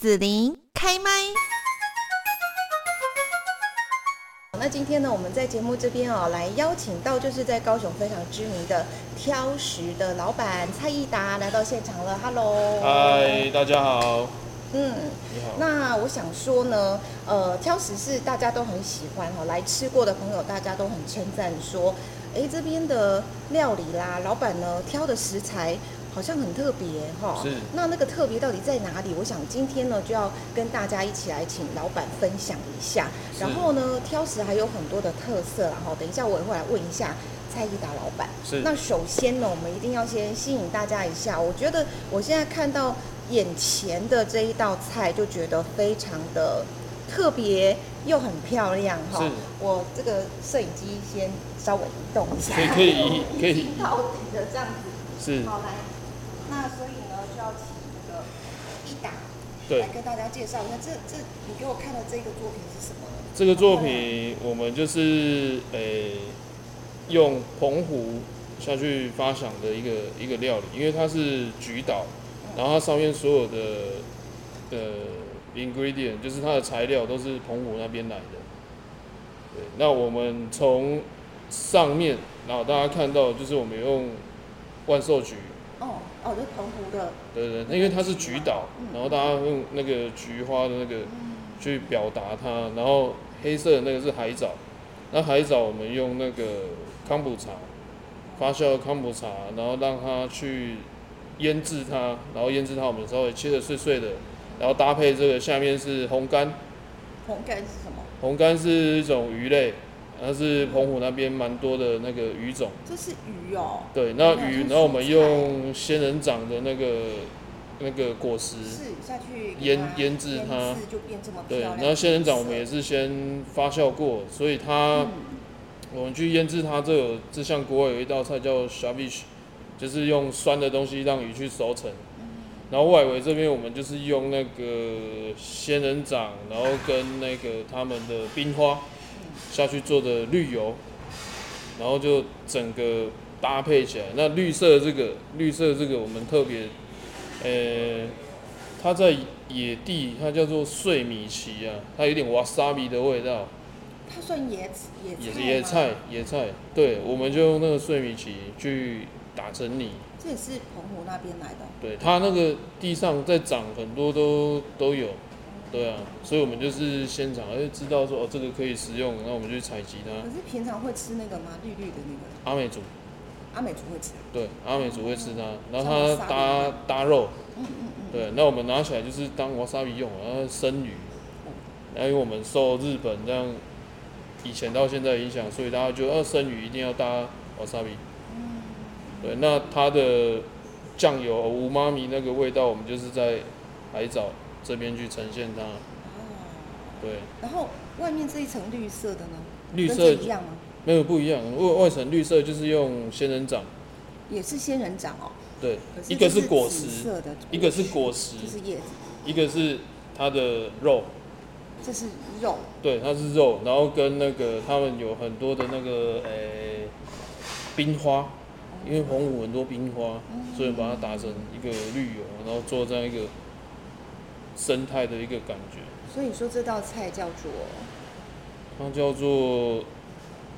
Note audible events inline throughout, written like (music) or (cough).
紫琳开麦。那今天呢，我们在节目这边哦，来邀请到就是在高雄非常知名的挑食的老板蔡义达来到现场了。Hello，嗨，大家好，嗯，你好。那我想说呢，呃，挑食是大家都很喜欢哈，来吃过的朋友大家都很称赞说，哎，这边的料理啦，老板呢挑的食材好像很特别哈。是那那个特别到底在哪里？我想今天呢就要跟大家一起来请老板分享一下。是然后呢，挑食还有很多的特色啦哈。等一下我也会来问一下蔡义达老板。是那首先呢，我们一定要先吸引大家一下。我觉得我现在看到眼前的这一道菜，就觉得非常的特别又很漂亮哈是。我这个摄影机先稍微移动一下，可以可以移可以移 (laughs) 到底的这样子。是，好来，那所以呢，就要请这个一打对来，跟大家介绍一下，这这你给我看的这个作品是什么呢？这个作品我们就是诶、用澎湖下去发想的一个一个料理，因为它是菊岛，然后它上面所有的呃 ingredient 就是它的材料都是澎湖那边来的。对，那我们从上面，然后大家看到就是我们用万寿菊，哦哦，这是澎湖的，对对，因为它是菊岛嗯，然后大家用那个菊花的那个去表达它，然后黑色的那个是海藻，那海藻我们用那个康普茶发酵的康普茶，然后让它去腌制它，然后腌制它我们稍微切的碎碎的，然后搭配这个下面是红干，红干是什么？红干是一种鱼类，它是澎湖那边蛮多的那个鱼种。这是鱼哦。对，那鱼，然后我们用仙人掌的那个那个果实，是下去腌腌制它就变这么漂对，亮。然后仙人掌我们也是，先发酵过，所以它、嗯我们去腌制它，这有这像国外有一道菜叫 shabish，就是用酸的东西让鱼去熟成。然后外围这边我们就是用那个仙人掌，然后跟那个他们的冰花下去做的绿油，然后就整个搭配起来。那绿色的这个绿色的这个我们特别，呃，它在野地它叫做碎米奇啊，它有点 wasabi 的味道，它算野野野菜，野菜。对，我们就用那个碎米奇去打成泥。这也是澎湖那边来的。对，它那个地上在长很多都都有，对啊，所以我们就是现场哎知道说哦这个可以食用，然后我们就去采集它可。是平常会吃那个吗？绿绿的那个，阿美族，阿美族会吃。对，阿美族会吃它，然后它搭搭肉，嗯嗯嗯。对，那我们拿起来就是当 wasabi 用，然后生鱼，然后因为我们受日本这样以前到现在影响，所以大家就要生鱼一定要搭 wasabi。对，那它的酱油无妈咪那个味道，我们就是在海藻这边去呈现它。哦。对，然后外面这一层绿色的呢？跟绿色一样吗？没有不一样，外外层绿色就是用仙人掌，也是仙人掌哦。对一个是果实，一个是果实，就是叶子，一个是它的肉，这是肉。对，它是肉，然后跟那个他们有很多的那个诶、冰花，因为澎湖很多冰花，所以把它打成一个绿油，然后做这样一个生态的一个感觉。所以你说这道菜叫做，它叫做，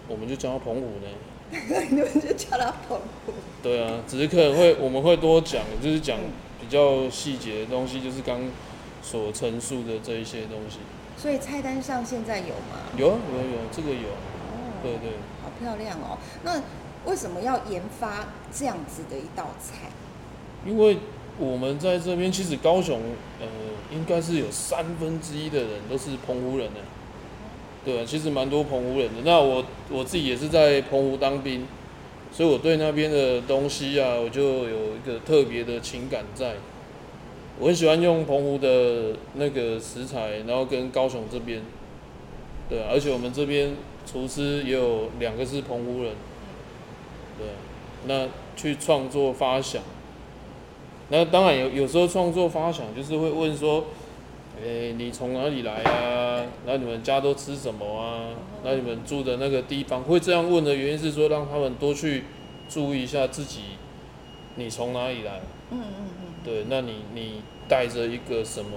我们就叫它澎湖呢。(laughs) 你们就叫它澎湖。对啊，只是可能会我们会多讲，就是讲比较细节的东西，就是刚所陈述的这一些东西。所以菜单上现在有吗？有啊有有，这个有，哦，对对。好漂亮哦。那为什么要研发这样子的一道菜？因为我们在这边，其实高雄，呃，应该是有三分之一的人都是澎湖人呢。对，其实蛮多澎湖人的。那我我自己也是在澎湖当兵，所以我对那边的东西啊，我就有一个特别的情感在。我很喜欢用澎湖的那个食材，然后跟高雄这边，对、而且我们这边厨师也有两个是澎湖人，对、那去创作发想。那当然有有时候创作发想就是会问说，诶、你从哪里来啊？然后你们家都吃什么啊？然后你们住的那个地方会这样问的原因是说，让他们多去注意一下自己，你从哪里来？嗯嗯嗯。对，那你你带着一个什么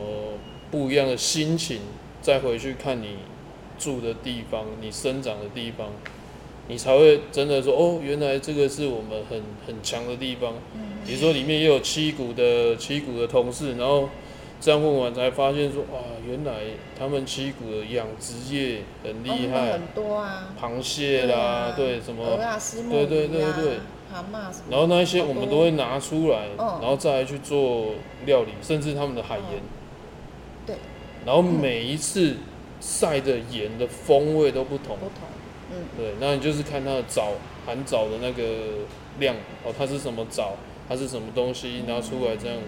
不一样的心情，再回去看你住的地方，你生长的地方，你才会真的说哦，原来这个是我们很很强的地方。比如说里面也有七股的七股的同事，然后这样问完才发现说哇，原来他们七股的养殖业很厉害，很多啊，螃蟹啦，对什么，对对对对，蛤蟆什么，然后那一些我们都会拿出来，然后再来去做料理，甚至他们的海盐，对，然后每一次晒的盐的风味都不同，不同，嗯，对，那你就是看它的藻含藻的那个量哦，它是什么藻。它是什么东西拿出来这样子，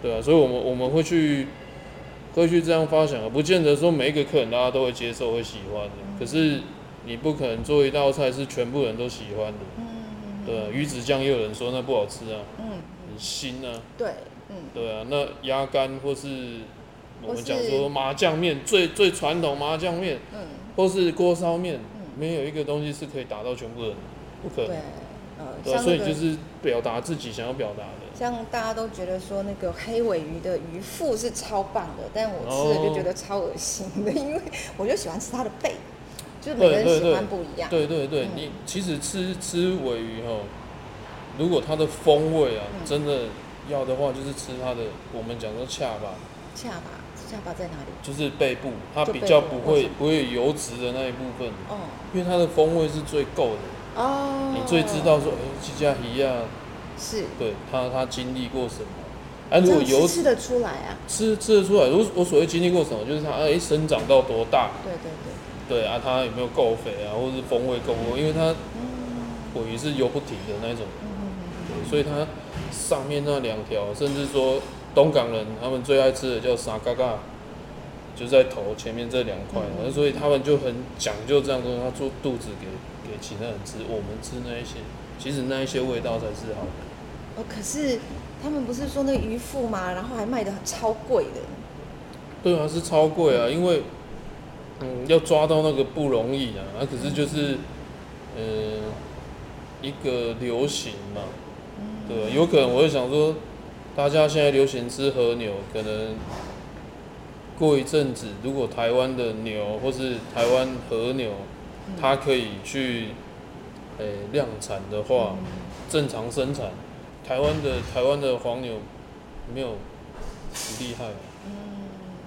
对啊，所以我们我们会去会去这样发想啊，不见得说每一个客人大家都会接受会喜欢的，可是你不可能做一道菜是全部人都喜欢的，嗯对啊，鱼子酱也有人说那不好吃啊，嗯，很腥啊，对，嗯，对啊，那鸭肝或是我们讲说麻酱面最最传统麻酱面，嗯，或是锅烧面，没有一个东西是可以打到全部人，不可能。对，所以就是表达自己想要表达的。像大家都觉得说那个黑尾鱼的鱼腹是超棒的，但我吃了就觉得超恶心的，因为我就喜欢吃它的背，就是每个人喜欢不一样。对对对，你其实吃吃尾鱼哈，如果它的风味啊，真的要的话，就是吃它的，我们讲说恰吧。恰巴，恰巴在哪里？就是背部，它比较不会不会油脂的那一部分。哦。因为它的风味是最够的。哦，你最知道说，哎，这家鱼啊，是，对它它经历过什么？哎，如果油吃得出来啊，吃吃得出来。我我所谓经历过什么，就是它哎生长到多大？对对对。对啊，它有没有够肥啊，或者是风味够够？因为它尾鱼是游不停的那种，所以它上面那两条，甚至说东港人他们最爱吃的叫沙嘎嘎，就在头前面这两块，所以他们就很讲究这样说，他做肚子给。给其他人吃，我们吃那一些，其实那一些味道才是好的。哦，可是他们不是说那鱼腹嘛？然后还卖的超贵的。对啊，是超贵啊，因为嗯，要抓到那个不容易啊。啊可是就是，呃，一个流行嘛。对，有可能我会想说，大家现在流行吃和牛，可能过一阵子，如果台湾的牛或是台湾和牛。它可以去，诶量产的话，正常生产，台湾的台湾的黄牛没有很厉害，嗯，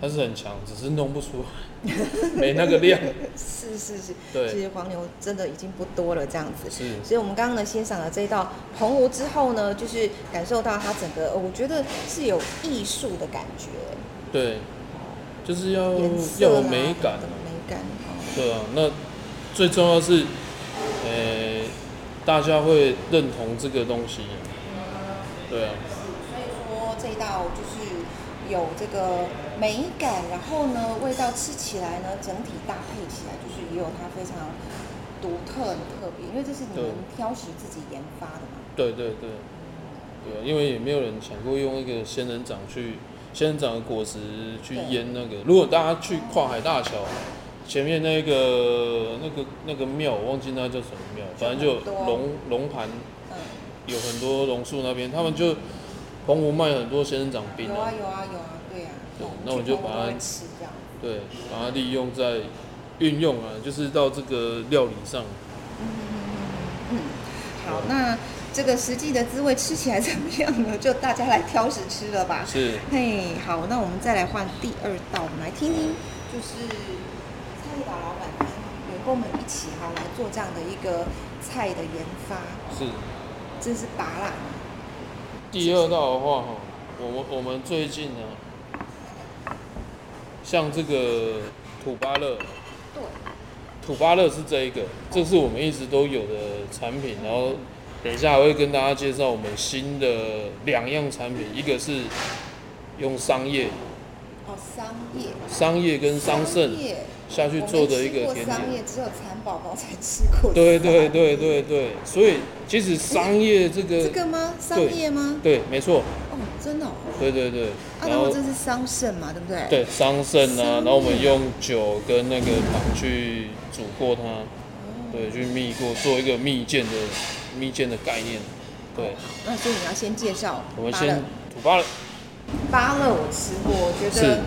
它是很强，只是弄不出来，没那个量。(laughs) 是是是，对，其实黄牛真的已经不多了，这样子。是，所以我们刚刚呢欣赏了这一道澎湖之后呢，就是感受到它整个，我觉得是有艺术的感觉。对，就是要要有美感，美感。对啊，那。最重要是，呃，大家会认同这个东西，对啊。所以说这一道就是有这个美感，然后呢，味道吃起来呢，整体搭配起来就是也有它非常独特、的特别，因为这是你们挑食自己研发的嘛。对对对，对啊，因为也没有人想过用一个仙人掌去仙人掌的果实去腌那个。如果大家去跨海大桥。前面那个、那个、那个庙，我忘记那叫什么庙，反正就龙龙盘，有很多榕树那边，他们就澎湖卖很多仙人掌冰啊。有啊有啊有啊，那我就把它对，把它利用在运用啊，就是到这个料理上。嗯嗯好，那这个实际的滋味吃起来怎么样呢？就大家来挑食吃了吧。是。嘿，好，那我们再来换第二道，我们来听听，就是。老老板跟员工们一起哈来做这样的一个菜的研发，是，真是拔辣。第二道的话哈，我们我们最近呢，像这个土巴乐，对，土巴乐是这一个，这是我们一直都有的产品，然后等一下还会跟大家介绍我们新的两样产品，一个是用商业，哦，商业，商业跟桑葚。下去做的一个甜点，只有蚕宝宝才吃过。对对对对对，所以其实商业这个这个吗？商业吗？对，没错。哦，真的。对对对。然后这是桑葚嘛，对不对？对，桑葚啊，然后我们用酒跟那个糖去煮过它，对，去蜜过，做一个蜜饯的蜜饯的概念。对。那所以你要先介绍。我们先土巴乐。芭乐我吃过，我觉得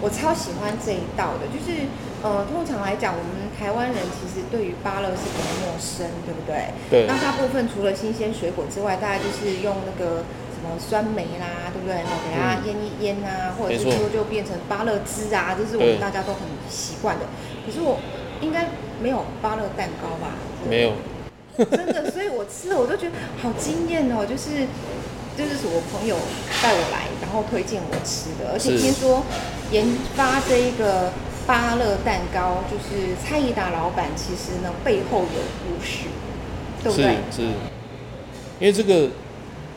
我超喜欢这一道的，就是呃，通常来讲，我们台湾人其实对于芭乐是比较陌生，对不对？对那大部分除了新鲜水果之外，大概就是用那个什么酸梅啦，对不对？然后给它腌一腌啊，或者是说就变成芭乐汁啊，这是我们大家都很习惯的。可是我应该没有芭乐蛋糕吧？没有，真的，所以我吃了我都觉得好惊艳哦，就是就是是我朋友带我来，然后推荐我吃的，而且听说研发这一个芭乐蛋糕，就是蔡依达老板其实呢背后有故事，对不是对？是，因为这个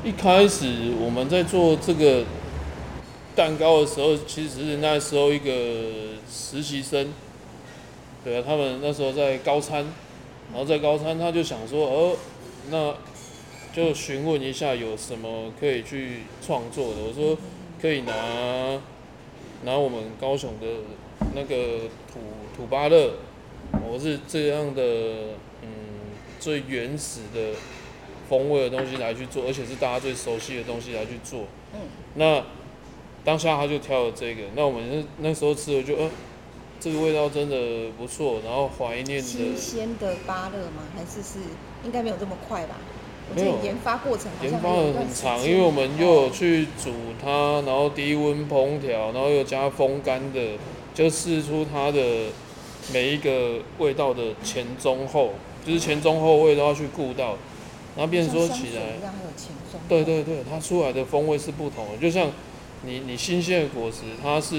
一开始我们在做这个蛋糕的时候，其实是那时候一个实习生，对啊，他们那时候在高餐，然后在高餐他就想说，哦，那就询问一下有什么可以去创作的。我说可以拿拿我们高雄的那个土土巴乐，我是这样的，嗯，最原始的风味的东西来去做，而且是大家最熟悉的东西来去做。嗯，那当下他就挑了这个，那我们那那时候吃的就，呃，这个味道真的不错，然后怀念新的鲜的芭乐吗？还是是应该没有这么快吧？我没有研发过程研发的很长，因为我们又有哦去煮它，然后低温烹调，然后又加风干的，就试出它的每一个味道的前中后，就是前中后味都要去顾到，然后变说起来，对对对，它出来的风味是不同的，就像你你新鲜的果实，它是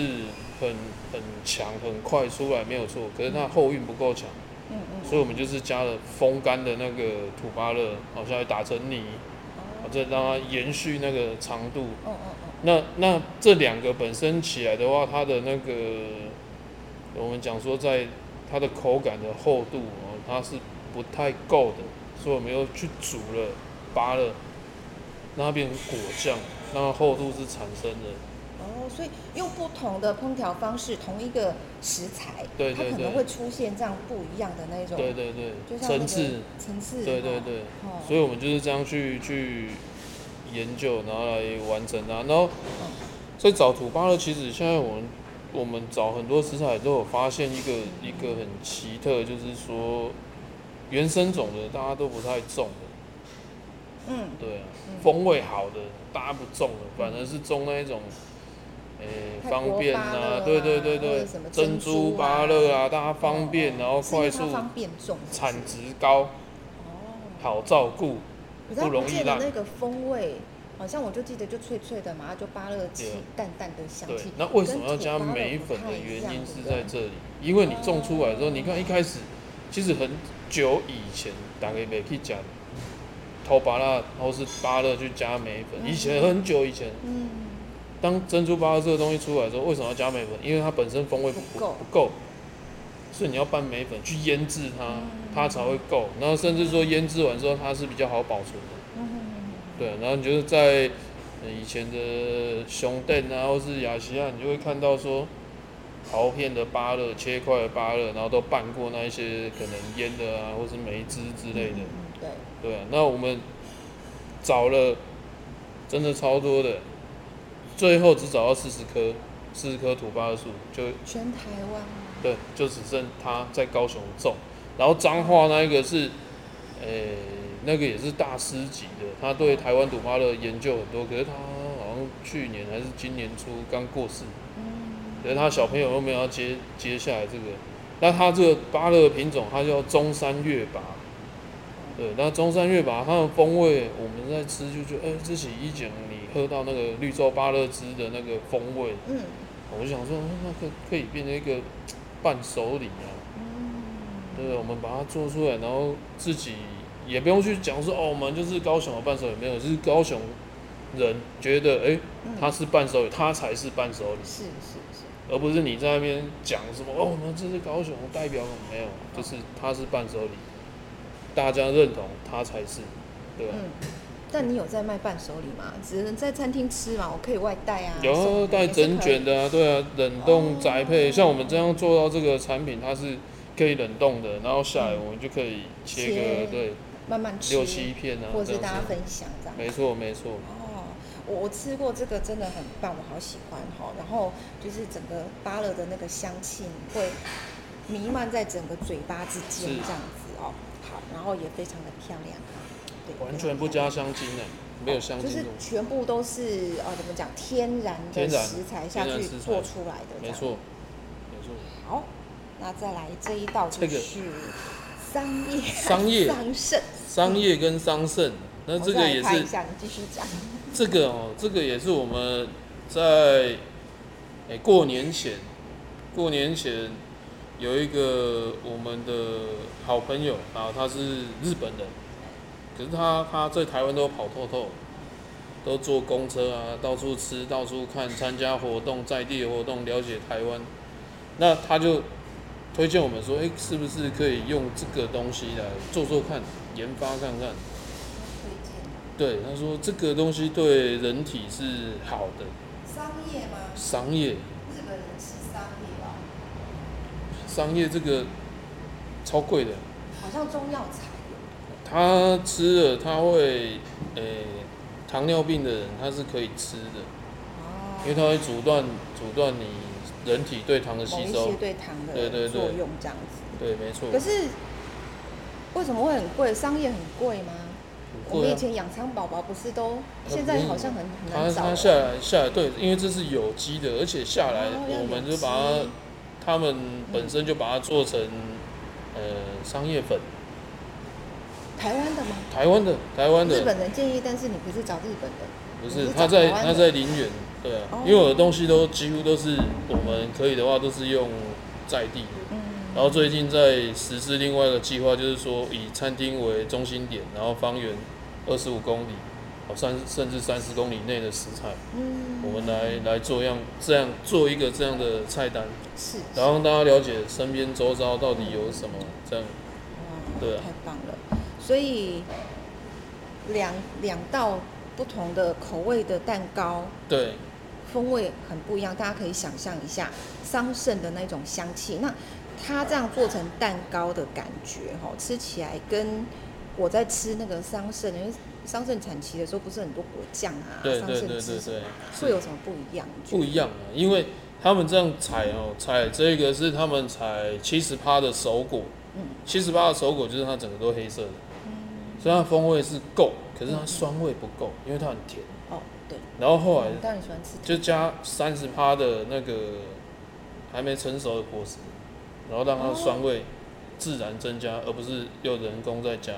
很很强很快出来没有错，可是它后韵不够强，嗯嗯，所以我们就是加了风干的那个土巴乐，好像打成泥，哦再让它延续那个长度。哦哦哦，那那这两个本身起来的话，它的那个我们讲说在它的口感的厚度哦，它是不太够的，所以我们又去煮了扒了，让它变成果酱，让它厚度是产生的。哦，所以用不同的烹调方式，同一个食材，对对对它可能会出现这样不一样的那种，对对对。层次，层次，哦对对对，哦，所以我们就是这样去去研究，然后来完成它。然后在找土巴勒，其实现在我们我们找很多食材都有发现一个一个很奇特，就是说原生种的大家都不太种的，嗯，对啊，嗯。风味好的大家不种的，反而是种那一种。诶、泰国方便芭乐啊，啊对对对或者对什么，珍珍珠芭乐啊，大家方便，哦然后是因为快速，它方便种是不是？产值高，哦，好照顾，可是它不容易烂。那个风味，好像我就记得就脆脆的嘛，它就芭乐气对淡淡的香对气。，那为什么要加土芭乐梅粉的原因是在这里，因为你种出来之后，你看一开始其实很久以前大家没去讲偷芭乐或是芭乐去加梅粉，以前很久以前，嗯，当珍珠芭乐这个东西出来的时候，为什么要加梅粉？因为它本身风味不不够。不够，所以你要拌梅粉去腌制它，嗯。它才会够。然后甚至说腌制完之后，它是比较好保存的。嗯。对，然后你就是在呃以前的熊店啊，或是雅西亚，你就会看到说薄片的芭乐、切块的芭乐，然后都拌过那一些可能腌的啊，或是梅汁之类的。对，对啊，那我们找了真的超多的，最后只找到四十棵，四十棵土芭乐树，就全台湾吗对，就只剩他在高雄种。然后彰化那一个是，诶、那个也是大师级的，他对台湾土芭乐研究很多，可是他好像去年还是今年初刚过世，是他小朋友又没有要接接下来这个。那他这个芭乐品种，它叫中山月拔。对，那中山月拔它的风味，我们在吃就觉得，哎、这起一讲你喝到那个绿洲芭乐汁的那个风味，嗯我就想说，嗯那可可以变成一个伴手礼啊。嗯，对，我们把它做出来，然后自己也不用去讲说哦，我们就是高雄的伴手礼，没有，就是高雄人觉得哎，嗯它是伴手礼，它才是伴手礼，是是是，而不是你在那边讲什么哦，我们这是高雄代表，没有，就是他是伴手礼，大家认同他才是，对吧？嗯。但你有在卖伴手礼吗？只能在餐厅吃嘛，我可以外带啊。有带整卷的。的啊，对啊，冷冻宅配，哦像我们这样做到这个产品，它是可以冷冻的，然后下来嗯我们就可以切切个对慢慢吃，六七片啊，或者大家分享这样。没错没错。哦，我我吃过这个真的很棒，我好喜欢哈。然后就是整个芭乐的那个香气会弥漫在整个嘴巴之间是这样子哦。好，然后也非常的漂亮，对，完全不加香精的，没有香精就是，全部都是呃怎么讲天然的食材下去做出来的，没。错，没错。好，那再来这一道就这个是桑叶桑叶桑葚，桑叶跟桑葚，那这个也是看一下，你继续讲。这个哦，这个也是我们在诶、过年前，过年前有一个我们的好朋友啊，他是日本人，可是他他在台湾都跑透透，都坐公车啊，到处吃，到处看，参加活动，在地活动，了解台湾。那他就推荐我们说，诶、是不是可以用这个东西来做做看，研发看看？对，他说这个东西对人体是好的，商业吗？商业，日本人吃商业吧，商业这个超贵的，好像中药材。他吃了他会，诶、糖尿病的人他是可以吃的，哦因为它会阻断阻断你人体对糖的吸收些。对糖对对对的作用这样子。对，没错可，是为什么会很贵？商业很贵吗？我以前养仓宝宝不是都，现在好像很很它难找它。它下来下来，对，因为这是有机的，而且下来我们就把它，他们本身就把它做成呃商业粉，台湾的吗？台湾的台湾的。日本人建议，但是你不是找日本的，不是是他在他在林园，对啊，哦。因为我的东西都几乎都是我们可以的话都是用在地的。嗯，然后最近在实施另外一个计划，就是说以餐厅为中心点，然后方圆二十五公里，哦三甚至三十公里内的食材，嗯，我们来来做样这样做一个这样的菜单，是，然后让大家了解身边周遭到底有什么，这样哇对啊太棒了。所以两两道不同的口味的蛋糕，对风味很不一样，大家可以想象一下桑葚的那种香气。那它这样做成蛋糕的感觉，哈，吃起来跟我在吃那个桑葚，因为桑葚产期的时候不是很多果酱啊，桑葚对对对对对，会有什么不一样？不一样啊，因为他们这样采哦，采这个是他们采七十趴的熟果，嗯。七十趴的熟果就是它整个都黑色的，嗯，所以它风味是够，可是它酸味不够，因为它很甜。哦，对，然后后来我当然喜欢吃就加三十趴的那个还没成熟的果实，然后让它的酸味自然增加，而不是又人工再加。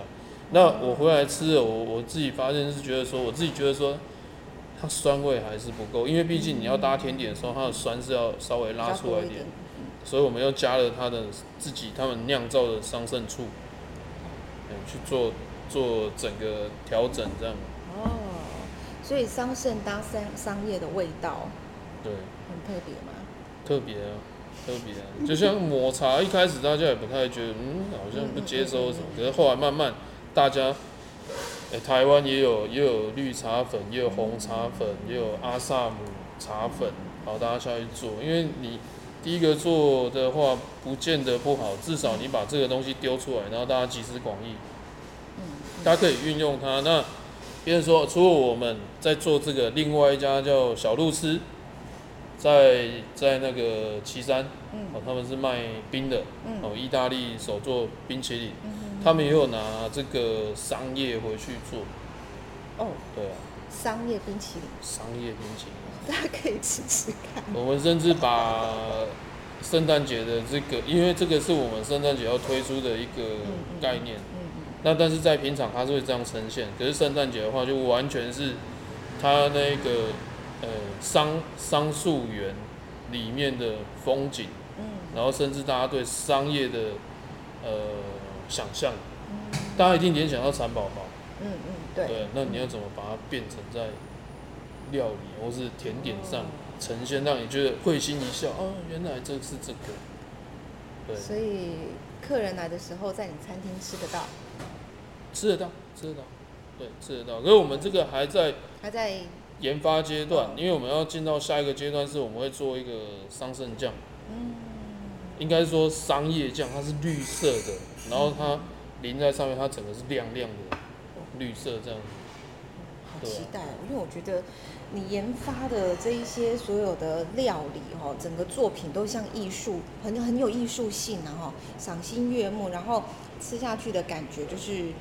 那我回来吃了，我我自己发现是觉得说，我自己觉得说，它酸味还是不够，因为毕竟你要搭甜点的时候，它的酸是要稍微拉出来一点。所以我们又加了它的自己他们酿造的桑葚醋，嗯，去做做整个调整这样，哦，所以桑葚搭桑桑叶的味道对。很特别吗？特别啊，特别啊，就像抹茶，一开始大家也不太觉得，嗯，好像不接收什么，可是后来慢慢大家，诶、台湾也有也有绿茶粉，也有红茶粉，也有阿萨姆茶粉，好，大家下去做，因为你第一个做的话，不见得不好，至少你把这个东西丢出来，然后大家集思广益，嗯，大家可以运用它。那别人说，除了我们在做这个，另外一家叫小路吃，在在那个岐山，嗯。哦，他们是卖冰的，嗯。哦，意大利手做冰淇淋，嗯他们也有拿这个桑叶回去做，哦，对啊，桑叶冰淇淋，桑叶冰淇淋。(laughs) 大家可以吃吃看。我们甚至把圣诞节的这个，因为这个是我们圣诞节要推出的一个概念，嗯那但是在平常它是会这样呈现，可是圣诞节的话就完全是它那个呃桑桑树园里面的风景，嗯。然后甚至大家对商业的呃想象，嗯。大家一定联想到蚕宝宝，嗯嗯，对，对，那你要怎么把它变成在料理或是甜点上哦。呈现，让你觉得会心一笑，哦，原来这是这个，对，所以客人来的时候在你餐厅吃得到，吃得到，吃得到，对，吃得到。可是我们这个还在还在研发阶段哦，因为我们要进到下一个阶段，是我们会做一个桑葚酱，嗯。应该说桑叶酱，它是绿色的，然后它淋在上面，它整个是亮亮的绿色这样。好期待哦，因为我觉得你研发的这一些所有的料理哈，整个作品都像艺术，很很有艺术性啊哈，赏心悦目，然后吃下去的感觉就是。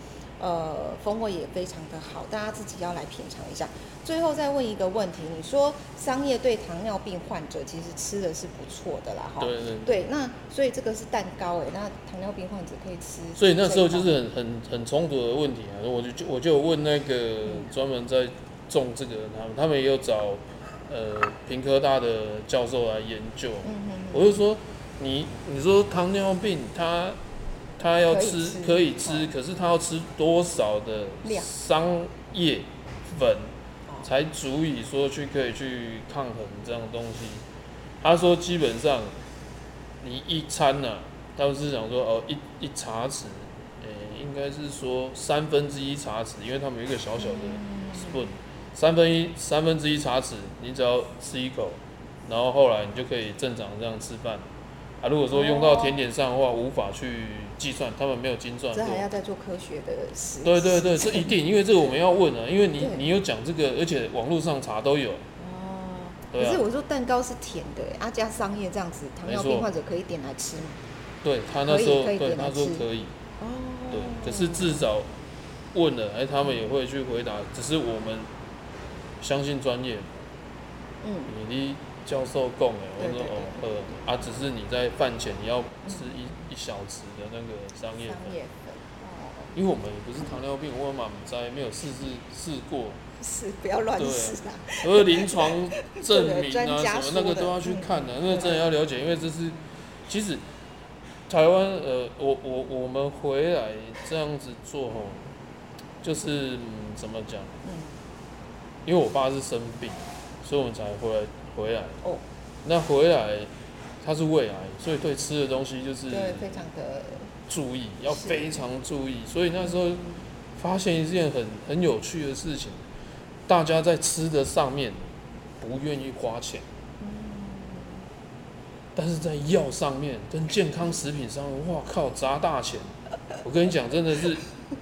呃，风味也非常的好，大家自己要来品尝一下。最后再问一个问题，你说商业对糖尿病患者其实吃的是不错的啦，哈。对对。对，那所以这个是蛋糕哎，那糖尿病患者可以吃。所以那时候就是很很很冲突的问题啊，我就就我就问那个专门在种这个他们，他们也有找呃平科大的教授来研究。嗯嗯。我就说你你说糖尿病它。他要吃可以吃，可是他要吃多少的商业粉，才足以说去可以去抗衡这样东西？他说基本上你一餐呢，他们是想说哦一一茶匙，诶应该是说三分之一茶匙，因为他们有一个小小的 spoon，三分一三分之一茶匙，你只要吃一口，然后后来你就可以正常这样吃饭。啊，如果说用到甜点上的话，无法去计算，他们没有精算。这还要再做科学的实对对对，这一定，因为这个我们要问啊，因为你你有讲这个，而且网络上查都有。哦。可是我说蛋糕是甜的，啊加商业这样子，糖尿病患者可以点来吃吗？对他那时候，对他说可以。哦。对，可是至少问了，哎，他们也会去回答，只是我们相信专业。嗯。你。教授供哎，我说哦呃啊，只是你在饭前你要吃一一小匙的那个桑叶粉，因为我们不是糖尿病，我们在没有试试试过，是不要乱试啊。而临床 (laughs) 证明啊什么那个都要去看的，因为真的要了解，因为这是其实台湾呃，我我我们回来这样子做吼，就是嗯怎么讲？嗯，因为我爸是生病，所以我们才回来。回来哦，那回来他是胃癌，所以对吃的东西就是对非常的注意，要非常注意。所以那时候发现一件很很有趣的事情，大家在吃的上面不愿意花钱，但是在药上面跟健康食品上面，哇靠，砸大钱！我跟你讲，真的是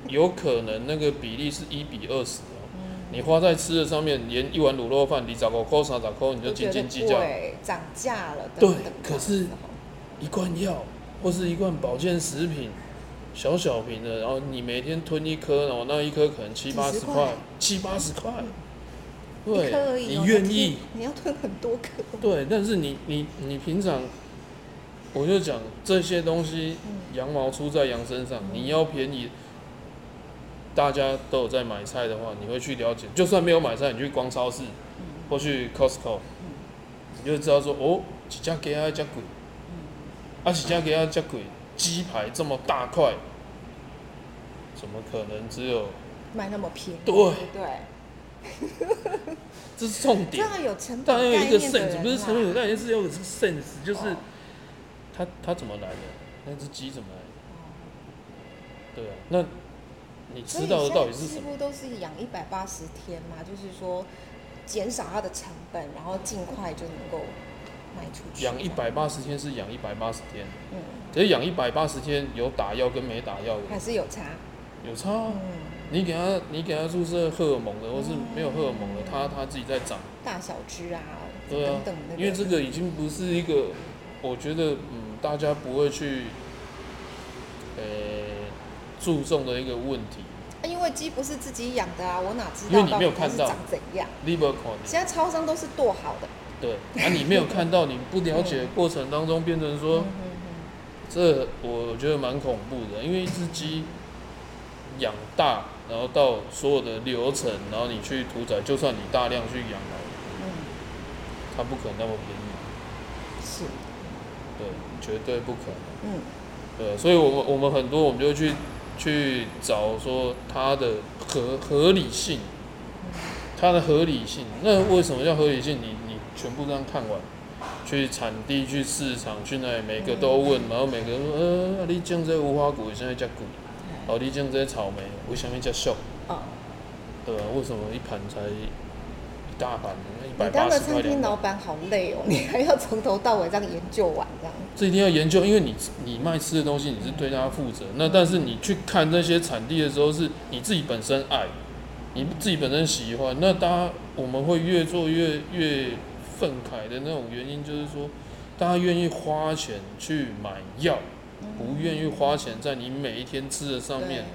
有可能那个比例是一比二十。你花在吃的上面，连一碗卤肉饭，你找个扣啥找扣，你就斤斤计较。对，涨价了。对，可是，一罐药或是一罐保健食品，小小瓶的，然后你每天吞一颗，然后那一颗可能七八十块，七八十块。对，你愿意？你要吞很多颗。对，但是你你你平常，我就讲这些东西，羊毛出在羊身上，你要便宜。大家都有在买菜的话，你会去了解。就算没有买菜，你去逛超市，或去 Costco，你就知道说，哦，几家给啊加贵，啊几家给啊加贵，鸡排这么大块，怎么可能只有卖那么便宜？对对，(laughs) 这是重点。这样有成本概念的不是成本有概念，是有 sense，就是它它怎么来的？那只鸡怎么来？对啊，那。你知道的到底是什么？几乎都是养一百八十天嘛，就是说减少它的成本，然后尽快就能够卖出去。养一百八十天是养一百八十天，嗯，可是养一百八十天有打药跟没打药的，还是有差。有差，嗯，你给他你给他注射荷尔蒙的，或是没有荷尔蒙的，他他自己在长大小只啊，对啊，因为这个已经不是一个，我觉得嗯，大家不会去，呃，注重的一个问题。因为鸡不是自己养的啊，我哪知道到底它是长怎样？现在超商都是剁好的。对，啊，你没有看到，你不了解过程当中变成说，这我觉得蛮恐怖的。因为一只鸡养大，然后到所有的流程，然后你去屠宰，就算你大量去养了，嗯，它不可能那么便宜。是。对，绝对不可能。嗯。对，所以我们我们很多我们就去。去找说它的合合理性，它的合理性。那为什么叫合理性？你你全部这样看完，去产地、去市场、去那里，每个都问，然后每个人说：呃，你种这无花果为什么叫贵？哦，你种这草莓为什么叫俗？啊，对吧，为什么一盘才一大盘？你当个餐厅老板好累哦，(laughs) 你还要从头到尾这样研究完这样。这一定要研究，因为你你卖吃的东西，你是对他负责。那但是你去看那些产地的时候，是你自己本身爱，你自己本身喜欢。那大家我们会越做越越愤慨的那种原因，就是说，大家愿意花钱去买药，不愿意花钱在你每一天吃的上面，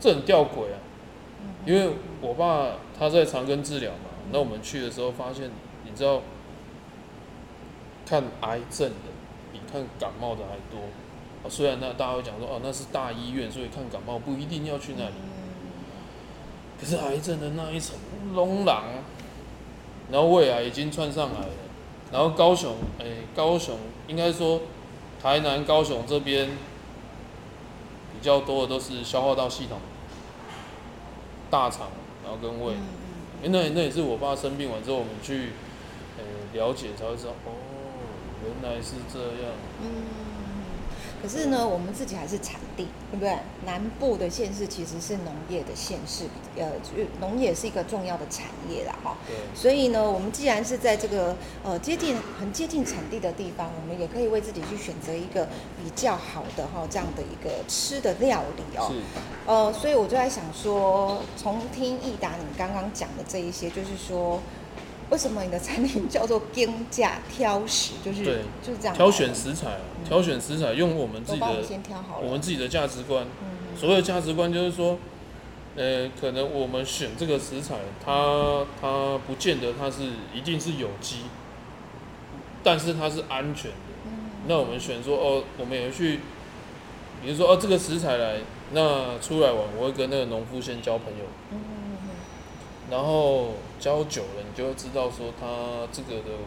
这很吊诡啊。嗯因为我爸他在长庚治疗嘛，那我们去的时候发现，你知道，看癌症的比看感冒的还多。啊，虽然那大家会讲说，哦，那是大医院，所以看感冒不一定要去那里。可是癌症的那一层龙狼，然后胃癌已经窜上来了，然后高雄，哎、高雄应该说台南、高雄这边比较多的都是消化道系统、大肠，然后跟胃。诶那那也是我爸生病完之后，我们去呃了解才会知道，哦，原来是这样。嗯，可是呢，我们自己还是产地，对不对？南部的县市其实是农业的县市，呃，就农业是一个重要的产业啦，哈。对，所以呢，我们既然是在这个呃接近很接近产地的地方，我们也可以为自己去选择一个比较好的哈这样的一个吃的料理哦。是，呃，所以我就在想说，从听益达你刚刚讲的这一些，就是说，为什么你的餐厅叫做定价挑食，就是对就是这样。挑选食材啊，挑选食材，用我们自己的我先挑好了，我们自己的价值观。嗯。所谓的价值观就是说，呃，可能我们选这个食材，它它不见得它是一定是有机，但是它是安全的。嗯。那我们选说哦，我们也去，比如说哦，这个食材来，那出来玩，我会跟那个农夫先交朋友，嗯然后交久了，你就会知道说他这个的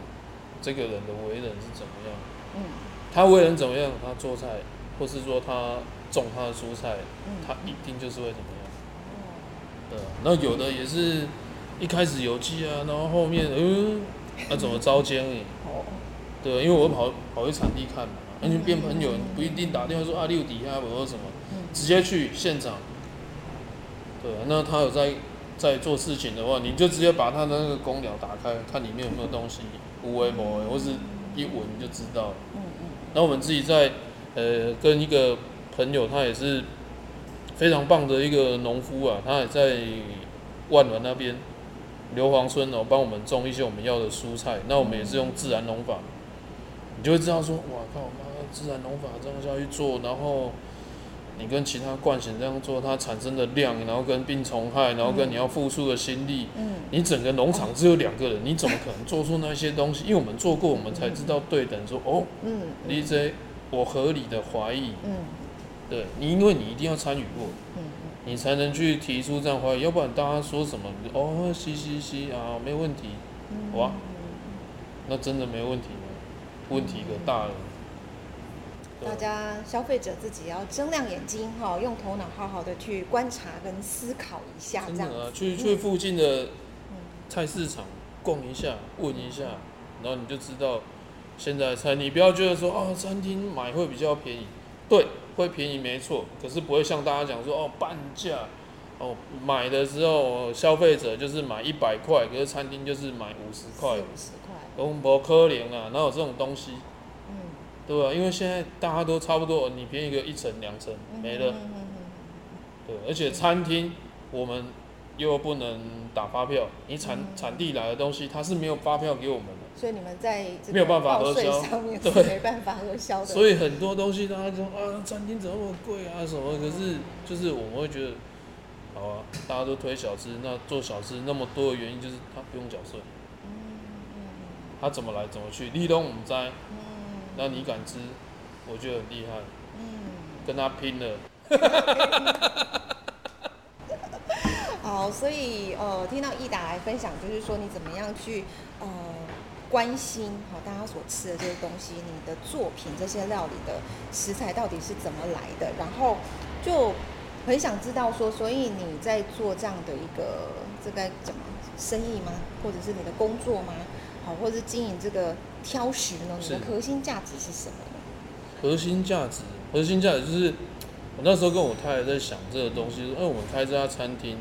这个人的为人是怎么样。嗯他为人怎么样，他做菜，或是说他种他的蔬菜，嗯他一定就是会怎么样。对啊，那有的也是一开始有机啊，然后后面嗯，那、怎么招奸你？哦，对，因为我跑跑去产地看嘛，那你变朋友，不一定打电话说啊，你有底下我说什么，嗯直接去现场。对啊，那他有在在做事情的话，你就直接把他的那个公聊打开，看里面有没有东西，无为某为，或是一闻就知道了。嗯嗯那我们自己在呃跟一个朋友，他也是非常棒的一个农夫啊，他也在万峦那边硫磺村哦，帮我们种一些我们要的蔬菜。那我们也是用自然农法，你就会知道说，哇靠，妈自然农法这样下去做，然后你跟其他惯性这样做，它产生的量，然后跟病虫害，然后跟你要付出的心力，嗯你整个农场只有两个人，你怎么可能做出那些东西？因为我们做过，我们才知道对等说，哦嗯，DJ，我合理的怀疑，嗯对你，因为你一定要参与过，嗯你才能去提出这样怀疑，要不然大家说什么，哦，嘻嘻嘻啊，没问题，嗯哇那真的没问题吗？问题可大了。对。大家消费者自己要睁亮眼睛哈，用头脑好好的去观察跟思考一下，这样啊，去去附近的嗯。菜市场逛一下，问一下，然后你就知道现在菜，你不要觉得说哦，餐厅买会比较便宜，对，会便宜没错，可是不会像大家讲说哦半价，哦买的时候消费者就是买一百块，可是餐厅就是买五十块，五十块，都不可怜啊，哪有这种东西？嗯，对吧、因为现在大家都差不多，你便宜个一层两层没了，嗯嗯嗯。对，而且餐厅我们又不能打发票，你产嗯。产地来的东西，它是没有发票给我们的，所以你们在这个没有办法核销 (laughs) 对没办法核销的。所以很多东西大家说啊，餐厅怎么那么贵啊什么，可是就是我们会觉得，好啊，大家都推小吃，那做小吃那么多的原因就是他不用缴税，嗯嗯他怎么来怎么去，立冬我们摘，嗯那你敢吃，我觉得很厉害，嗯跟他拼了，(laughs) 好，所以呃，听到益达来分享，就是说你怎么样去呃关心好大家所吃的这些东西，你的作品这些料理的食材到底是怎么来的，然后就很想知道说，所以你在做这样的一个这该怎么生意吗？或者是你的工作吗？好，或者是经营这个挑食呢？你的核心价值是什么呢？核心价值，核心价值就是我那时候跟我太太在想这个东西，因为我们开这家餐厅，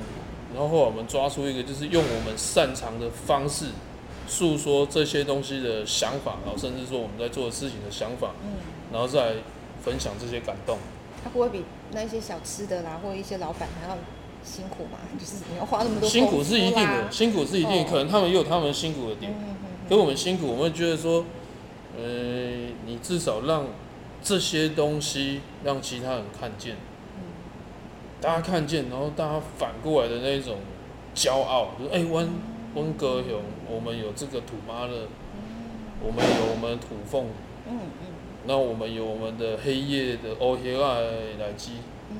然后后来我们抓出一个就是用我们擅长的方式诉说这些东西的想法，然后甚至说我们在做的事情的想法，嗯，然后再来分享这些感动。他不会比那些小吃的啦，或者一些老板还要辛苦嘛，(laughs) 就是你要花那么多辛苦是一定的，辛苦是一定，哦可能他们也有他们辛苦的点。嗯嗯可我们辛苦，我们会觉得说，呃，你至少让这些东西让其他人看见，嗯。大家看见，然后大家反过来的那种骄傲，就是哎，温温哥雄，我们有这个土妈的，我们有我们的土凤，嗯嗯。那我们有我们的黑夜的欧黑啊来鸡，嗯。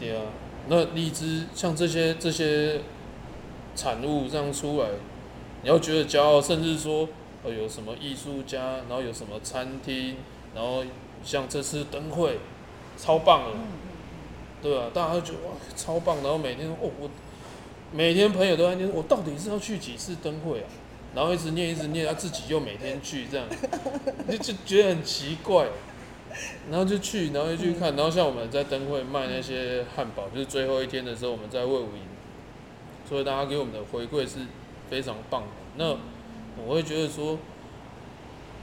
对啊，那荔枝像这些这些产物这样出来，你要觉得骄傲，甚至说呃有什么艺术家，然后有什么餐厅，然后像这次灯会，超棒的，嗯对啊，大家都觉得哇超棒，然后每天哦我每天朋友都在念，我到底是要去几次灯会啊？然后一直念一直念，他自己又每天去这样，(laughs) 就就觉得很奇怪。然后就去，然后就去看，然后像我们在灯会卖那些汉堡，就是最后一天的时候，我们在魏武营，所以大家给我们的回馈是非常棒的。那我会觉得说，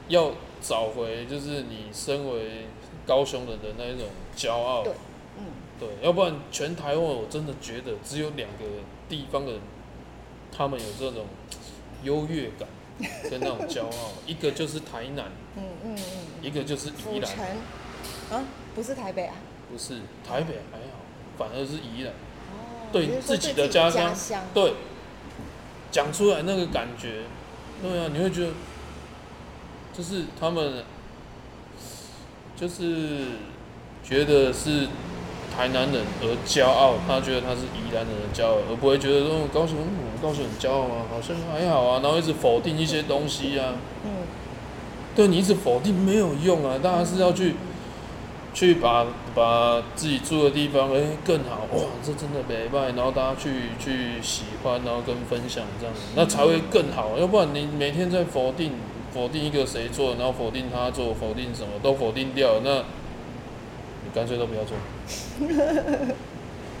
要找回就是你身为高雄人的那一种骄傲，对嗯。对，要不然全台湾我真的觉得只有两个地方的人，他们有这种优越感 (laughs) 跟那种骄傲，一个就是台南，嗯嗯嗯。一个就是宜兰。啊，不是台北啊，不是台北还好，反而是宜兰，哦对自己的家乡，对，讲出来那个感觉，对啊，你会觉得，就是他们，就是觉得是台南人而骄傲，他觉得他是宜兰人的骄傲，而不会觉得说哦高雄，嗯我们高雄很骄傲啊，好像还好啊，然后一直否定一些东西啊，嗯。对你一直否定没有用啊，大家是要去去把把自己住的地方哎、更好哇，这真的没败，然后大家去去喜欢，然后跟分享这样子，那才会更好。要不然你每天在否定否定一个谁做，然后否定他做，否定什么都否定掉，那你干脆都不要做。(laughs)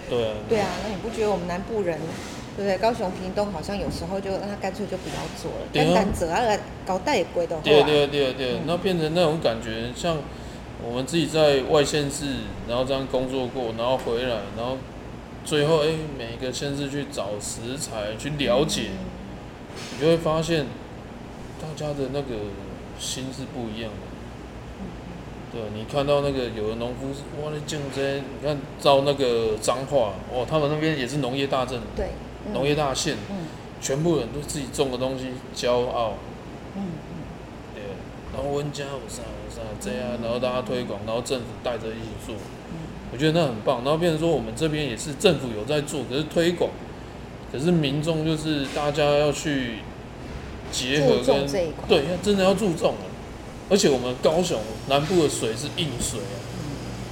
对啊，对啊，那你不觉得我们南部人，对不对？高雄、屏东好像有时候就让他干脆就不要做了，对啊单单走啊来搞带贵的话，对对对对嗯，那变成那种感觉，像我们自己在外县市，然后这样工作过，然后回来，然后最后哎、每一个县市去找食材去了解，你就会发现大家的那个心是不一样的。对，你看到那个有的农夫是哇，那竞争，你看照那个彰化，哦，他们那边也是农业大镇，对，嗯。农业大县，嗯。全部人都自己种的东西，骄傲。然后温家有啥有啥这样，然后大家推广，然后政府带着一起做，我觉得那很棒。然后变成说我们这边也是政府有在做，可是推广，可是民众就是大家要去结合跟对，要真的要注重啊。而且我们高雄南部的水是硬水啊，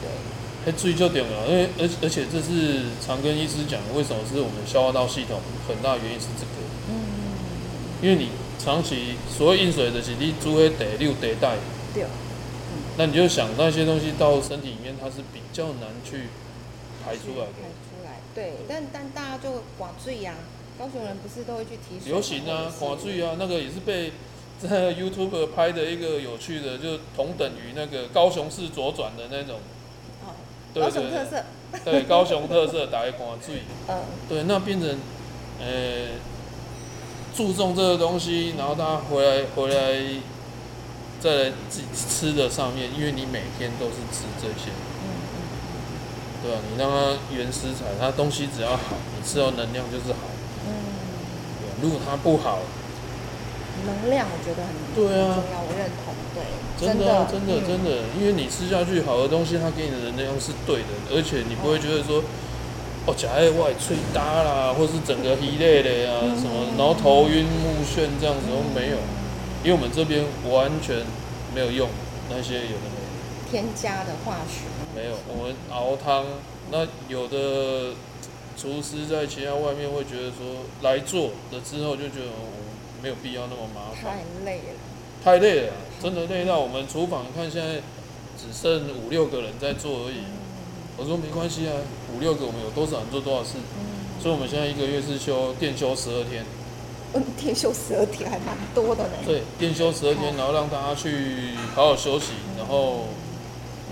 对，还水就点了，因为而而且这是常跟医师讲，为什么是我们消化道系统很大原因是这个，嗯。因为你长期所谓硬水的是你煮迄第六第代。对，那你就想那些东西到身体里面，它是比较难去排出来排的。出来，对，但但大家就寡醉呀，高雄人不是都会去提水流行啊，或者是垮醉啊，那个也是被在 YouTube 拍的一个有趣的，就同等于那个高雄市左转的那种，哦，对高雄对特色，对，高雄特色打一寡醉，(laughs) 嗯。对，那变成呃注重这个东西，然后大家回来回来再来自己吃的上面，因为你每天都是吃这些。嗯对吧、你让它原食材，它东西只要好，你吃到能量就是好。如果它不好，嗯，能量我觉得很对啊很重要，我认同，对，真的啊真的嗯真的，因为你吃下去好的东西，它给你的能量是对的，而且你不会觉得说，哦，假爱外脆搭啦，或是整个一类的啊嗯什么，然后头晕目眩这样子都没有，因为我们这边完全没有用那些有的没有。添加的化学没有，我们熬汤，那有的厨师在其他外面会觉得说来做了之后就觉得我没有必要那么麻烦，太累了，太累了，真的累到我们厨房看现在只剩五六个人在做而已。我说没关系啊，五六个我们有多少人做多少事，嗯。所以我们现在一个月是休店休十二天，嗯，店休十二天还蛮多的呢，对，店休十二天，然后让大家去好好休息，然后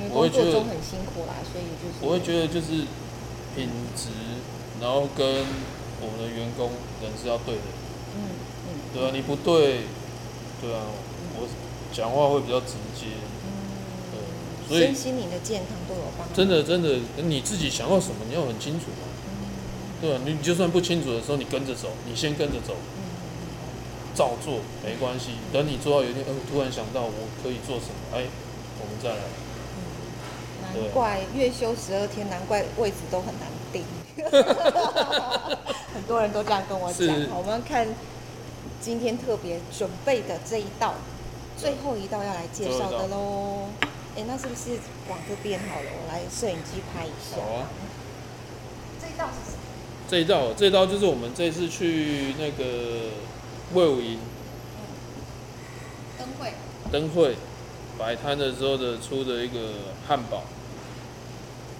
因为我会觉得很辛苦啦，所以就是我会觉得就是品质，然后跟我们的员工人是要对的，嗯嗯。对啊，你不对，对啊，我讲话会比较直接，嗯，所以身心灵的健康都有帮助。真的真的，你自己想要什么，你要很清楚嘛，对啊，你就算不清楚的时候，你跟着走，你先跟着走，嗯照做没关系，等你做到有一天，呃，突然想到我可以做什么，哎，我们再来。对难怪月休十二天，难怪位置都很难定。(laughs) (laughs) 很多人都这样跟我讲是。我们看今天特别准备的这一道，最后一道要来介绍的喽。哎，那是不是往这边好了？我来摄影机拍一下。好啊。这一道是什么？这一道，这一道就是我们这次去那个魏武营灯会。灯会摆摊的时候的出的一个汉堡。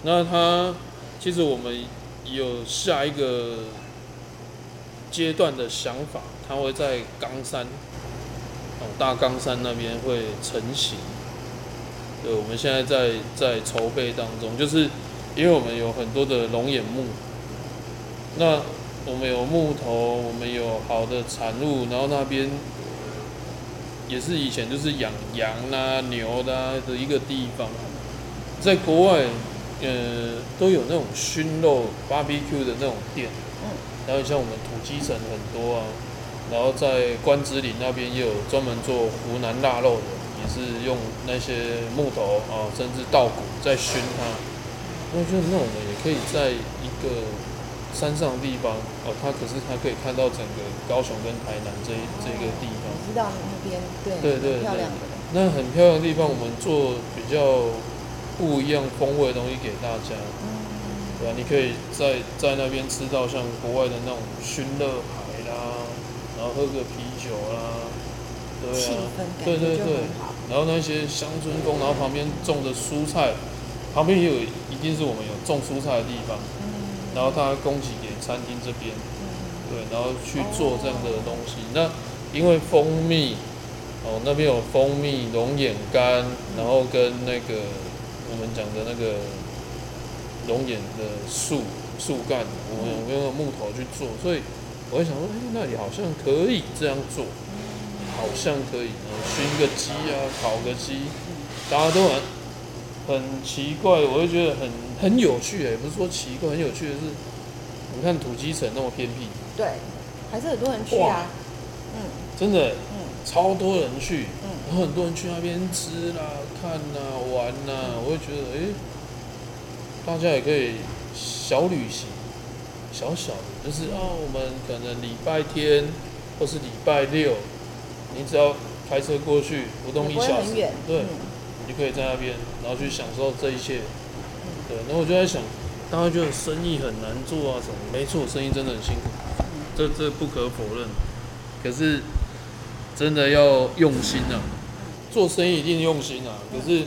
那它其实我们有下一个阶段的想法，它会在冈山，哦，大冈山那边会成型。对，我们现在在在筹备当中，就是因为我们有很多的龙眼木，那我们有木头，我们有好的产物，然后那边也是以前就是养羊啦、牛啦的一个地方，在国外，呃，都有那种熏肉 barbecue 的那种店，然后像我们土鸡城很多啊，然后在关子岭那边也有专门做湖南腊肉的，也是用那些木头啊，甚至稻谷在熏它。我觉得那种的也可以在一个山上的地方哦，它可是它可以看到整个高雄跟台南这一这个地方。我知道那边对对对很漂亮的。那很漂亮的地方，我们做比较不一样风味的东西给大家，嗯，对吧、你可以在在那边吃到像国外的那种熏乐排啦，然后喝个啤酒啦，对啊，对对对。然后那些乡村风，然后旁边种的蔬菜，旁边也有一定是我们有种蔬菜的地方，嗯。然后它供给给餐厅这边，嗯。对，然后去做这样的东西。那因为蜂蜜，哦，那边有蜂蜜、龙眼干，然后跟那个我们讲的那个龙眼的树树干，我们有用木头去做，所以我会想说，哎、那里好像可以这样做，好像可以，熏个鸡啊，烤个鸡，大家都很很奇怪，我就觉得很很有趣、哎，不是说奇怪，很有趣的是，你看土鸡城那么偏僻，对，还是很多人去啊。嗯。真的、嗯超多人去，嗯。然后很多人去那边吃啦、看啦、玩啦，我会觉得，诶，大家也可以小旅行，小小的，就是啊，我们可能礼拜天或是礼拜六，你只要开车过去，不动一小时对，嗯你就可以在那边，然后去享受这一切。嗯对，然后我就在想，大家觉得生意很难做啊什么？没错，生意真的很辛苦，这这不可否认。可是真的要用心啊，做生意一定用心啊。可是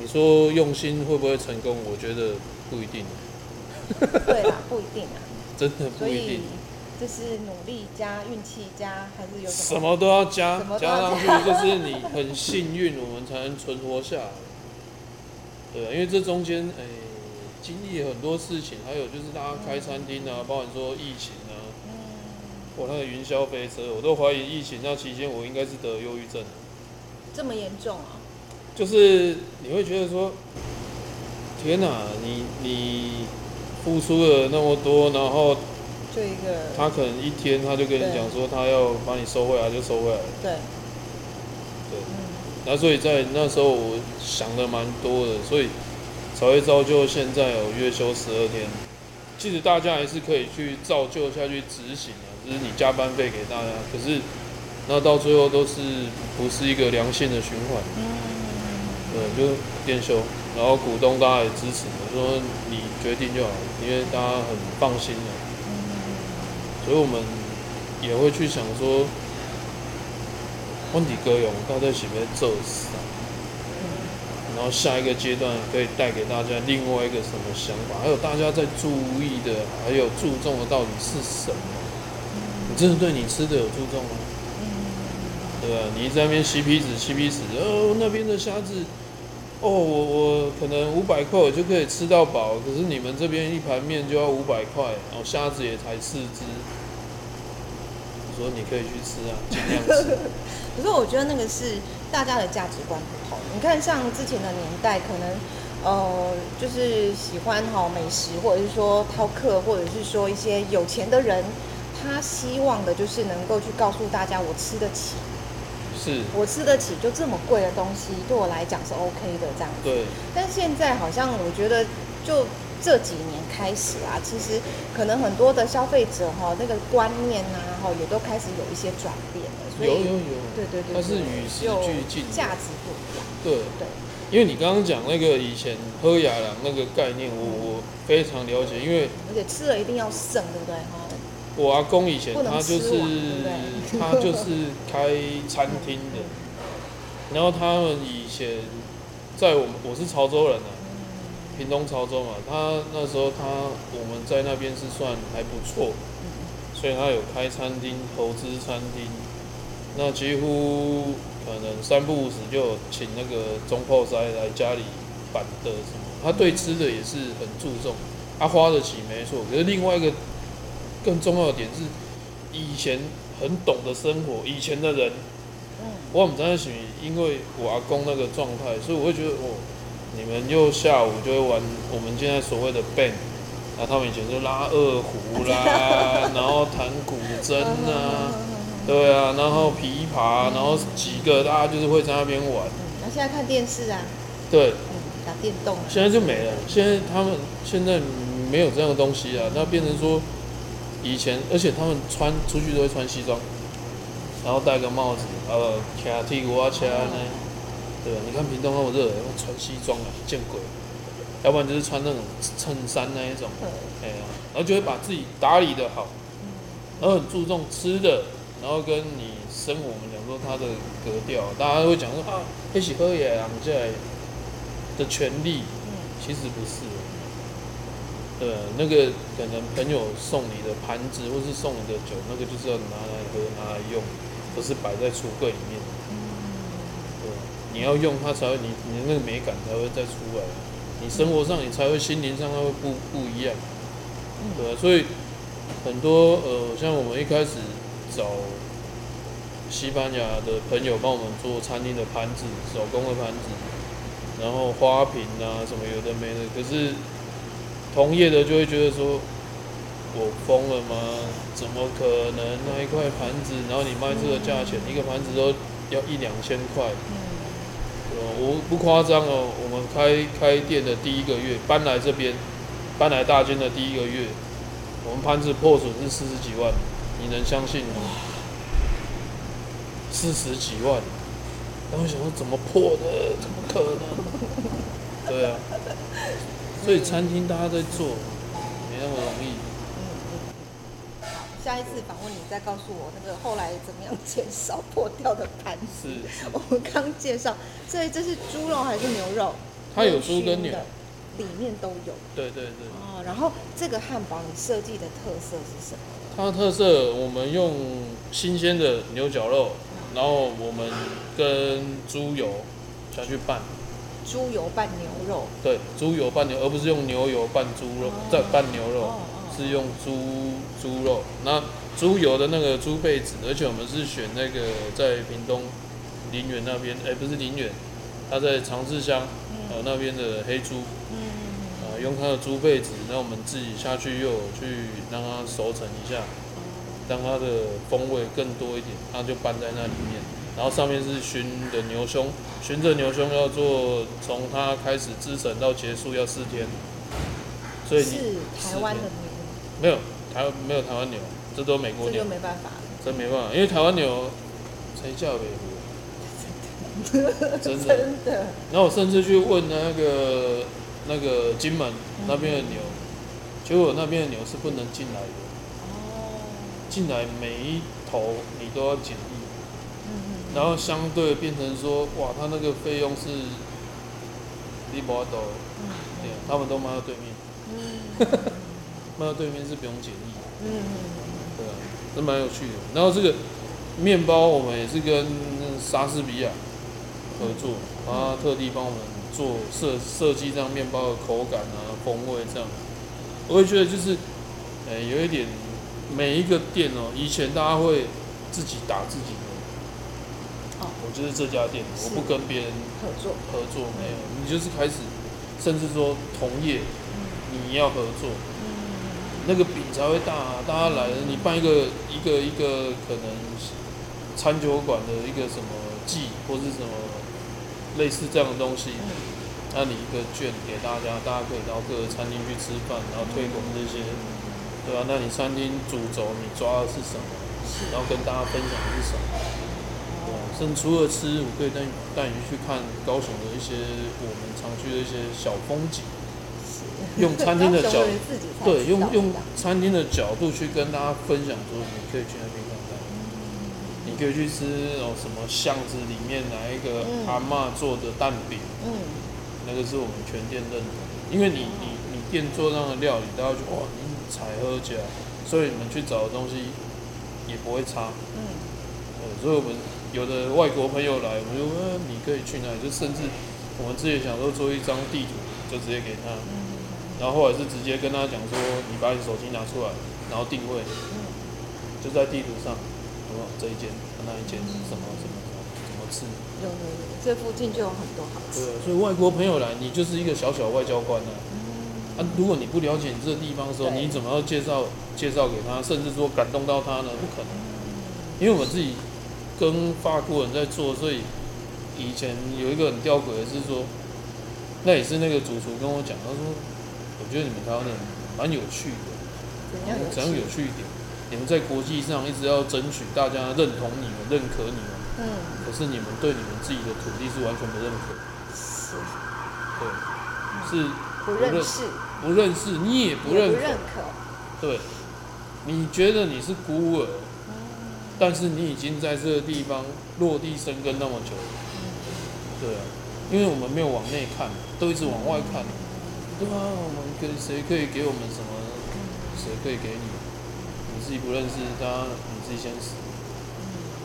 你说用心会不会成功？我觉得不一定，对啊，不一定啊。(laughs) 真的不一定。就是努力加运气加，还是有什么什么都要加什么，都加要上去就是你很幸运，我们才能存活下来。对啊，因为这中间诶、经历很多事情，还有就是大家开餐厅啊，包含说疫情啊，嗯，我那个云霄飞车，我都怀疑疫情那期间我应该是得忧郁症，这么严重啊？就是你会觉得说，天哪、你你付出了那么多，然后就一个他可能一天他就跟你讲说他要把你收回来就收回来了，对，对。嗯那所以在那时候我想的蛮多的，所以才会造就现在有月休十二天。其实大家还是可以去照旧下去执行啊，就是你加班费给大家，可是那到最后都是不是一个良性的循环。嗯，对，就店休，然后股东大家也支持，我说你决定就好，因为大家很放心了。所以我们也会去想说，问题歌咏到底是不是做啥？然后下一个阶段可以带给大家另外一个什么想法，还有大家在注意的，还有注重的到底是什么？你真的对你吃的有注重吗？对啊，你一直在那边吸皮子吸皮子，哦，那边的虾子哦，我我可能五百块我就可以吃到饱，可是你们这边一盘面就要五百块，然后虾子也才四只。我说你可以去吃啊，尽量吃。(laughs) 可是我觉得那个是大家的价值观不同。你看，像之前的年代，可能呃，就是喜欢哈美食，或者是说饕客，或者是说一些有钱的人，他希望的就是能够去告诉大家，我吃得起，是，我吃得起，就这么贵的东西，对我来讲是 OK 的这样子。对，但现在好像我觉得，就这几年开始啊，其实可能很多的消费者哈，那个观念呐，哈，也都开始有一些转变了。所以有有有，对对对，它是与时俱进价值不一样。对，对，因为你刚刚讲那个以前喝雅郎那个概念，我我非常了解，因为而且吃了一定要剩，对不对？哈，我阿公以前他就是他就是开餐厅的，然后他们以前在我们我是潮州人啊，屏东潮州嘛，他那时候他我们在那边是算还不错，所以他有开餐厅，投资餐厅，那几乎可能三不五时就请那个中炮塞来家里板的什么，他对吃的也是很注重，他花得起没错，可是另外一个更重要的点是，以前很懂得生活，以前的人，嗯，我很在一起，因为我阿公那个状态，所以我会觉得哦，你们又下午就会玩我们现在所谓的 band，那他们以前就拉二胡啦，(laughs) 然后弹古筝啊，对啊，然后琵琶，然后几个大家就是会在那边玩，嗯，那现在看电视啊，对，嗯，打电动啊，现在就没了。现在他们现在没有这样的东西啊，那变成说以前，而且他们穿出去都会穿西装，然后戴个帽子，呃，卡剃骨啊，掐呢，对吧？你看屏东那么热，要穿西装啊，见鬼！要不然就是穿那种衬衫那一种，嗯。哎呀、然后就会把自己打理的好，然后很注重吃的，然后跟你生活，我们讲说他的格调，大家会讲说啊，一起喝野狼在的权利，嗯。其实不是，对，那个可能朋友送你的盘子或是送你的酒，那个就是要拿来喝、拿来用，不是摆在橱柜里面。对，你要用它才会，你你的那个美感才会再出来，你生活上你才会心灵上它会不不一样。对啊，所以很多呃，像我们一开始找西班牙的朋友帮我们做餐厅的盘子，手工的盘子，然后花瓶啊什么有的没的，可是同业的就会觉得说，我疯了吗？怎么可能那一块盘子，然后你卖这个价钱，一个盘子都要一两千块，嗯呃，我不夸张哦，我们开开店的第一个月，搬来这边，搬来大间的第一个月，我们盘子破损是四十几万，你能相信吗？四十几万，然后我想说怎么破的？怎么可能？对啊，所以餐厅大家在做，没那么容易。好，下一次访问你再告诉我那个后来怎么样减少破掉的盘子。我们刚介绍，所以这是猪肉还是牛肉？它有猪跟牛里面都有。对对对。哦，然后这个汉堡你设计的特色是什么？它的特色，我们用新鲜的牛绞肉，然后我们跟猪油下去拌，猪油拌牛肉。对，猪油拌牛，而不是用牛油拌猪肉哦，再拌牛肉，哦哦是用猪猪肉。那猪油的那个猪背子，而且我们是选那个在屏东林园那边，哎、不是林园，它在长治乡呃那边的黑猪，嗯啊、用它的猪背子，那我们自己下去又有去让它熟成一下，让它的风味更多一点，它就拌在那里面。然后上面是熏的牛胸，熏的牛胸要做从它开始制成到结束要四天，所以你是台湾的牛，没有台没有台湾牛，这都美国牛。这就，没办法。了。真没办法，因为台湾牛才叫美国，真的。真的，然后我甚至去问那个那个金门那边的牛，结果那边的牛是不能进来的，哦，进来每一头你都要检然后相对变成说，哇，他那个费用是一毛都，嗯对，他们都卖到对面，嗯 (laughs) 卖到对面是不用检疫，嗯对啊，这蛮有趣的。然后这个面包我们也是跟莎士比亚合作，他特地帮我们做设设计这样面包的口感啊、风味这样。我会觉得就是，呃、有一点每一个店哦、以前大家会自己打自己我就是这家店，我不跟别人合作，合作，没有，你就是开始，甚至说同业你要合作，嗯，那个饼才会大、啊。大家来了，你办一个一个一个可能餐酒馆的一个什么季或是什么类似这样的东西，那你一个券给大家，大家可以到各个餐厅去吃饭，然后推广这些，对啊，那你餐厅主轴你抓的是什么？然后跟大家分享的是什么？对啊，甚至除了吃，我可以带你带你去看高雄的一些我们常去的一些小风景。用餐厅的角 (laughs) 对，用用餐厅的角度去跟大家分享，说你可以去那边看看，你可以去吃哦什么巷子里面哪一个嗯。阿嬷做的蛋饼，嗯，那个是我们全店认同的，因为你你你店做这样的料理，大家就哇你采喝家，所以你们去找的东西也不会差，嗯，呃，所以我们有的外国朋友来，我们就呃你可以去哪里，就甚至我们之前想说做一张地图，就直接给他，然后后来是直接跟他讲说，你把你手机拿出来，然后定位，就在地图上，有没有这一间，那一间什么什么什么怎么吃，有有有，这附近就有很多好吃。对，所以外国朋友来，你就是一个小小外交官啊。啊，如果你不了解你这个地方的时候，你怎么要介绍介绍给他，甚至说感动到他呢？不可能，因为我们自己跟法国人在做，所以以前有一个很吊诡的是说，那也是那个主厨跟我讲，他说，我觉得你们台湾人蛮有趣的，怎样有趣？一点？你们在国际上一直要争取大家认同你们、认可你们，嗯，可是你们对你们自己的土地是完全不认可，是。对，是。不认识，不认识，你也不也不认可。对，你觉得你是孤儿，嗯但是你已经在这个地方落地生根那么久了，对啊，因为我们没有往内看，都一直往外看，对啊，我们跟谁可以给我们什么，谁可以给你，你自己不认识，他你自己先死，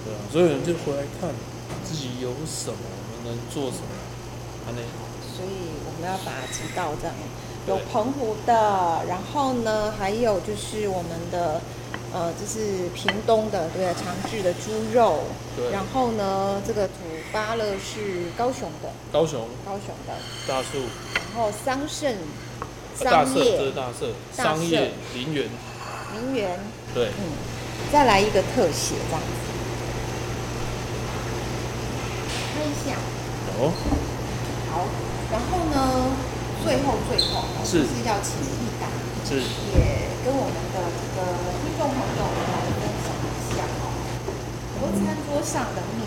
对啊，所以我们就回来看自己有什么，我们能做什么，安内，所以我们要把它知道这样。有澎湖的，然后呢，还有就是我们的，呃，就是屏东的，对，长治的猪肉。对，然后呢，这个土巴勒是高雄的，高雄高雄的。大树。然后桑葚、桑叶是、大社，大商业社林园，名媛，对，嗯，再来一个特写这样子，看一下。哦，好，然后呢，最后最后是就是要请是也跟我们的这个听众朋友们来分享一下哦，很多餐桌上的秘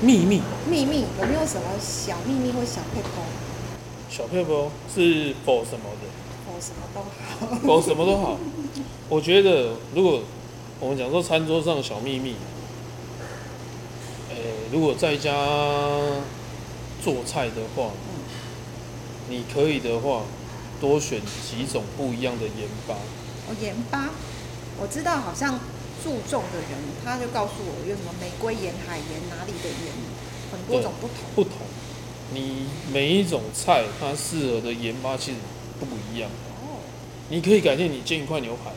密秘密密，秘密有没有什么小秘密或小配方？小配包是否什么的，否，什么都好。否什么都好。(laughs) 我觉得如果我们讲说餐桌上的小秘密，诶、如果在家做菜的话，你可以的话，多选几种不一样的盐巴。哦，盐巴，我知道，好像注重的人，他就告诉我有什么玫瑰盐、海盐，哪里的盐，很多对种不同。不同，你每一种菜它适合的盐巴其实不一样。哦，你可以改天你煎一块牛排，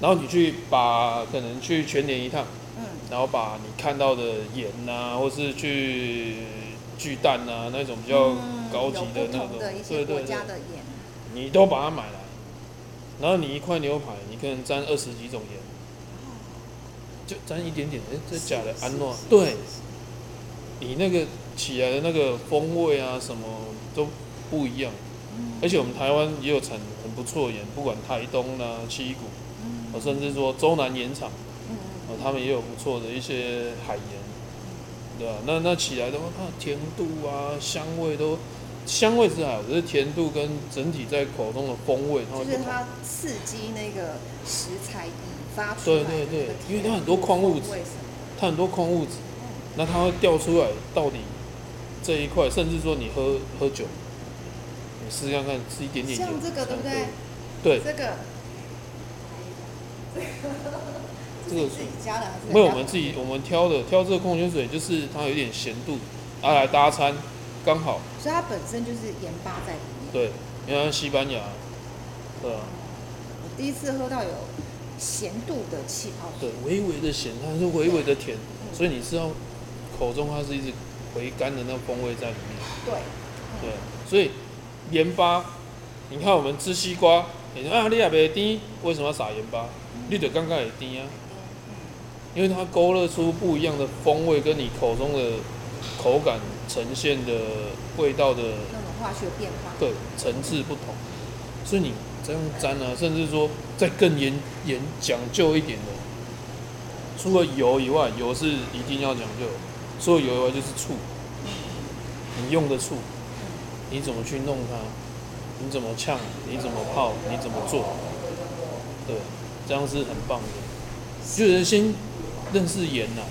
然后你去把可能去全年一趟，嗯，然后把你看到的盐呐、或是去巨蛋啊、那种比较嗯高级的那种，对对对。国家，的盐，你都把它买来，然后你一块牛排，你可能沾二十几种盐，就沾一点点，哎、这假的安诺，对，你那个起来的那个风味啊，什么都不一样。而且我们台湾也有产很不错的盐，不管台东啦、七股，哦，甚至说中南盐场，嗯。哦，他们也有不错的一些海盐，对啊、那那起来的话，它的甜度啊、香味都，香味是还好，只是甜度跟整体在口中的风味，它会不同。就是它刺激那个食材引发出来的对对对那个因为它很多矿物质它很多矿物质，那它会掉出来到底这一块，甚至说你喝喝酒，你试试看看，吃一点点盐，像这个对不对？对，这个，(laughs) 这个自己加的还是没有，我们自己我们挑的挑这个矿泉水，就是它有点咸度，啊来搭餐，刚好。所以它本身就是盐巴在里面。对，你看西班牙，对啊，我第一次喝到有咸度的气泡对，，微微的咸，它是微微的甜，所以你知道口中它是一直回甘的那个风味在里面。对，对，所以盐巴，你看我们吃西瓜，你说啊，你也没甜，为什么要撒盐巴？你得刚刚也甜啊，因为它勾勒出不一样的风味，跟你口中的口感呈现的味道的那种化学变化。对层次不同，所以你这样沾啊，甚至说再更严严讲究一点的，除了油以外，油是一定要讲究，除了油以外就是醋，你用的醋，你怎么去弄它，你怎么呛，你怎么泡，你怎么做，对，这样是很棒的。就是先认识盐呐、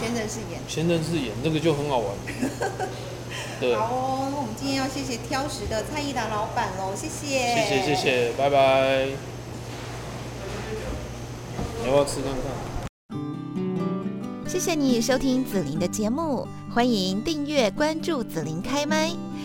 先认识盐。先认识盐，这个就很好玩。(laughs) 对，好哦，那我们今天要谢谢挑食的蔡依达老板喽，谢谢。谢谢谢。谢，拜拜。你要不要吃看看？谢谢你收听紫琳的节目，欢迎订阅关注紫琳开麦。